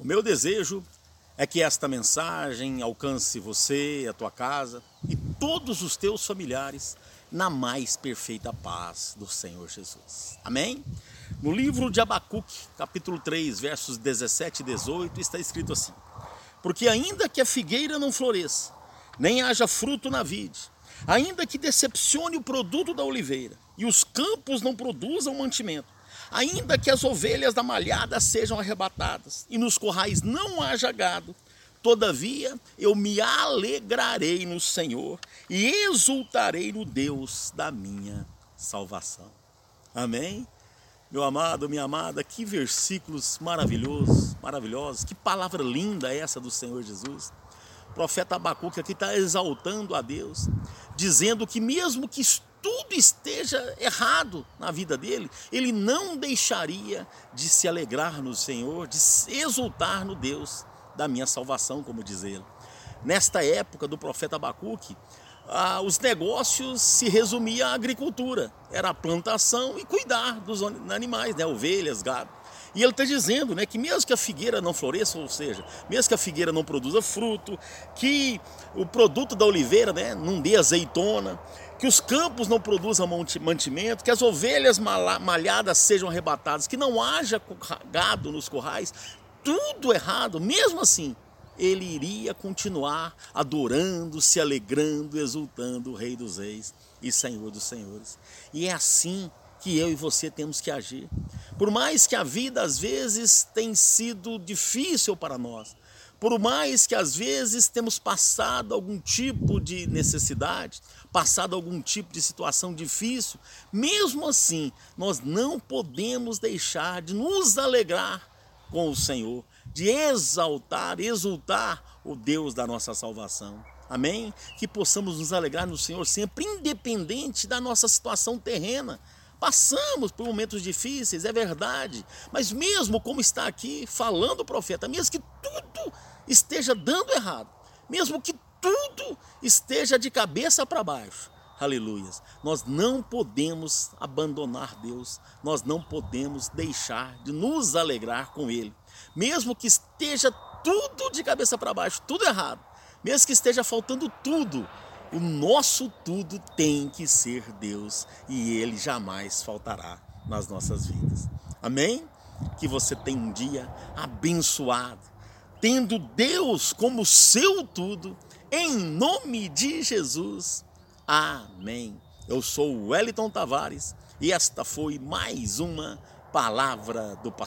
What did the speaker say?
O meu desejo é que esta mensagem alcance você, a tua casa e todos os teus familiares na mais perfeita paz do Senhor Jesus. Amém? No livro de Abacuque, capítulo 3, versos 17 e 18, está escrito assim: Porque ainda que a figueira não floresça, nem haja fruto na vide, ainda que decepcione o produto da oliveira, e os campos não produzam mantimento, Ainda que as ovelhas da malhada sejam arrebatadas e nos corrais não haja gado, todavia eu me alegrarei no Senhor e exultarei no Deus da minha salvação. Amém? Meu amado, minha amada, que versículos maravilhosos, maravilhosos, que palavra linda essa do Senhor Jesus. O profeta Abacuque aqui está exaltando a Deus, dizendo que mesmo que tudo esteja errado na vida dele, ele não deixaria de se alegrar no Senhor, de exultar no Deus da minha salvação, como diz ele. Nesta época do profeta Abacuque, ah, os negócios se resumiam à agricultura, era a plantação e cuidar dos animais, né, ovelhas, gado. E ele está dizendo né, que mesmo que a figueira não floresça, ou seja, mesmo que a figueira não produza fruto, que o produto da oliveira né, não dê azeitona, que os campos não produzam mantimento, que as ovelhas malhadas sejam arrebatadas, que não haja gado nos corrais, tudo errado, mesmo assim, ele iria continuar adorando, se alegrando, exultando o Rei dos Reis e Senhor dos Senhores. E é assim que eu e você temos que agir. Por mais que a vida às vezes tenha sido difícil para nós, por mais que às vezes temos passado algum tipo de necessidade, passado algum tipo de situação difícil, mesmo assim, nós não podemos deixar de nos alegrar com o Senhor, de exaltar, exultar o Deus da nossa salvação. Amém? Que possamos nos alegrar no Senhor sempre, independente da nossa situação terrena. Passamos por momentos difíceis, é verdade, mas mesmo como está aqui falando o profeta, mesmo que tudo esteja dando errado, mesmo que tudo esteja de cabeça para baixo, aleluias, nós não podemos abandonar Deus, nós não podemos deixar de nos alegrar com Ele, mesmo que esteja tudo de cabeça para baixo, tudo errado, mesmo que esteja faltando tudo, o nosso tudo tem que ser Deus e Ele jamais faltará nas nossas vidas. Amém? Que você tenha um dia abençoado, tendo Deus como seu tudo, em nome de Jesus. Amém. Eu sou Wellington Tavares e esta foi mais uma palavra do pastor.